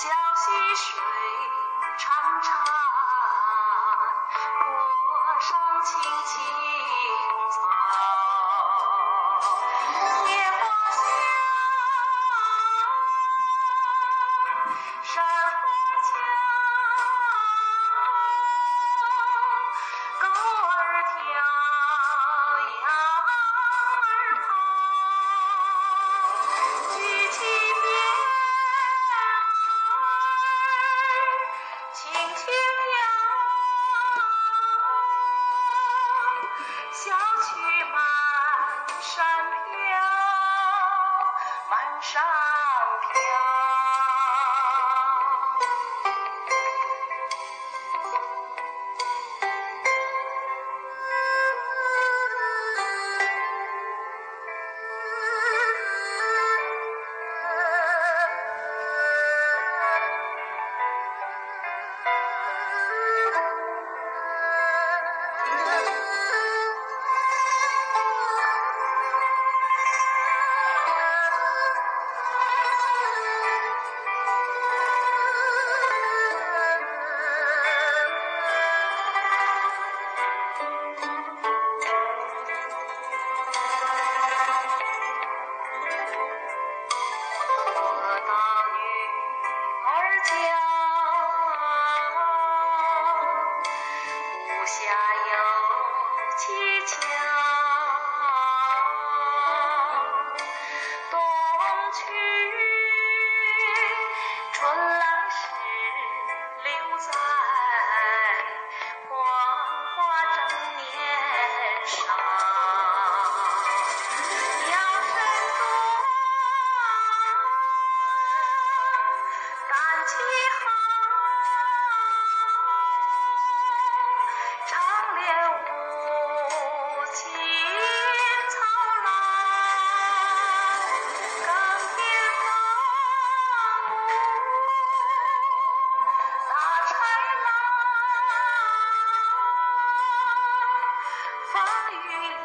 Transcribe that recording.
小溪水潺潺坡上青青草。野花香山花俏小曲满山飘，满山飘。下有蹊跷，冬去春来。雨。